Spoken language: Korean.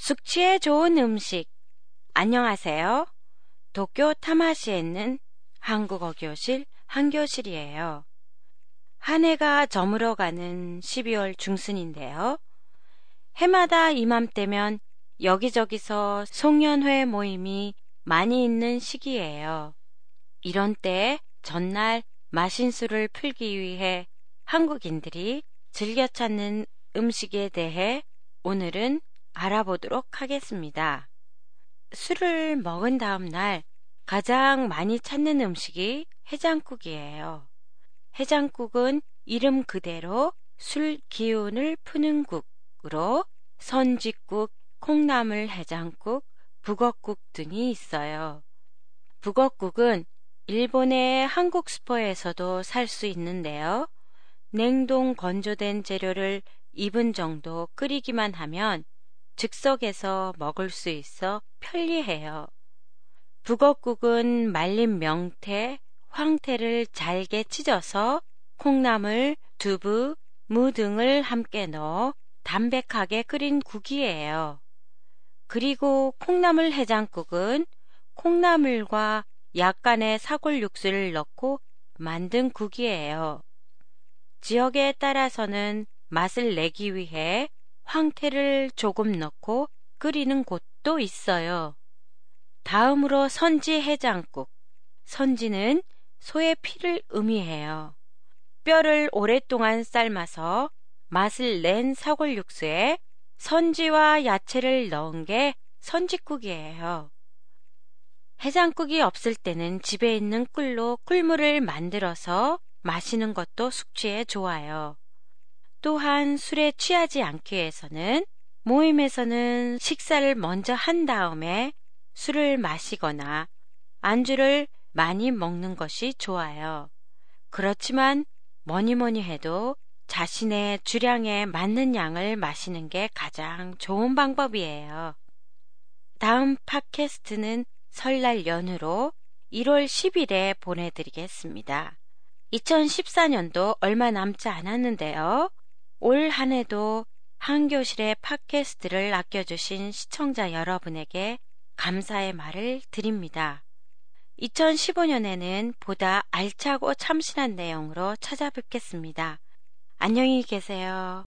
숙취에 좋은 음식. 안녕하세요. 도쿄 타마시에 있는 한국어 교실 한교실이에요. 한 해가 저물어가는 12월 중순인데요. 해마다 이맘때면 여기저기서 송년회 모임이 많이 있는 시기예요. 이런 때 전날 마신 술을 풀기 위해 한국인들이 즐겨 찾는 음식에 대해 오늘은 알아보도록 하겠습니다. 술을 먹은 다음 날 가장 많이 찾는 음식이 해장국이에요. 해장국은 이름 그대로 술 기운을 푸는 국으로 선지국, 콩나물 해장국, 북엇국 등이 있어요. 북엇국은 일본의 한국 슈퍼에서도 살 수 있는데요. 냉동 건조된 재료를 2분 정도 끓이기만 하면 즉석에서 먹을 수 있어 편리해요. 북엇국은 말린 명태, 황태를 잘게 찢어서 콩나물, 두부, 무 등을 함께 넣어 담백하게 끓인 국이에요. 그리고 콩나물 해장국은 콩나물과 약간의 사골 육수를 넣고 만든 국이에요. 지역에 따라서는 맛을 내기 위해 황태를 조금 넣고 끓이는 곳도 있어요. 다음으로 선지 해장국. 선지는 소의 피를 의미해요. 뼈를 오랫동안 삶아서 맛을 낸 사골 육수에 선지와 야채를 넣은 게 선지국이에요. 해장국이 없을 때는 집에 있는 꿀로 꿀물을 만들어서 마시는 것도 숙취에 좋아요. 또한 술에 취하지 않기 위해서는 모임에서는 식사를 먼저 한 다음에 술을 마시거나 안주를 많이 먹는 것이 좋아요. 그렇지만 뭐니 뭐니 해도 자신의 주량에 맞는 양을 마시는 게 가장 좋은 방법이에요. 다음 팟캐스트는 설날 연휴로 1월 10일에 보내드리겠습니다. 2014년도 얼마 남지 않았는데요. 올 한 해도 한교실의 팟캐스트를 아껴주신 시청자 여러분에게 감사의 말을 드립니다. 2015년에는 보다 알차고 참신한 내용으로 찾아뵙겠습니다. 안녕히 계세요.